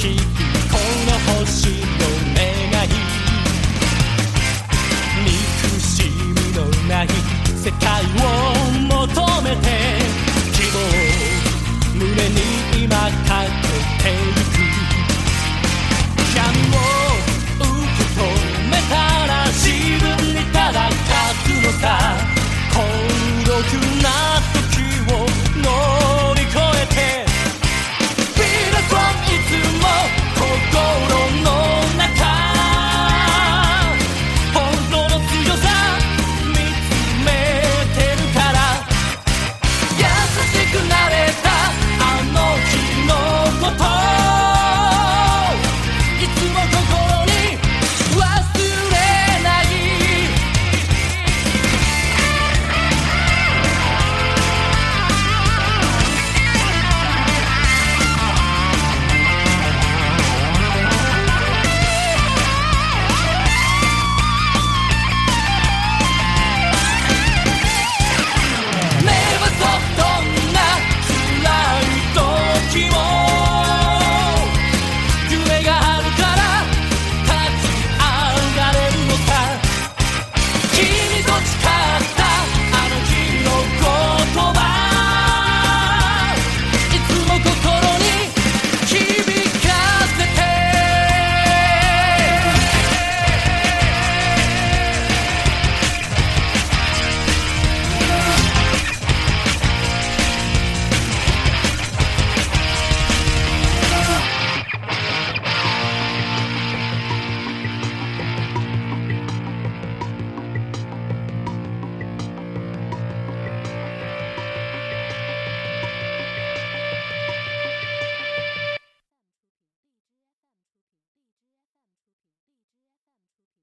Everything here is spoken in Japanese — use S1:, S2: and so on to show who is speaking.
S1: この星の願い憎しみのない世界を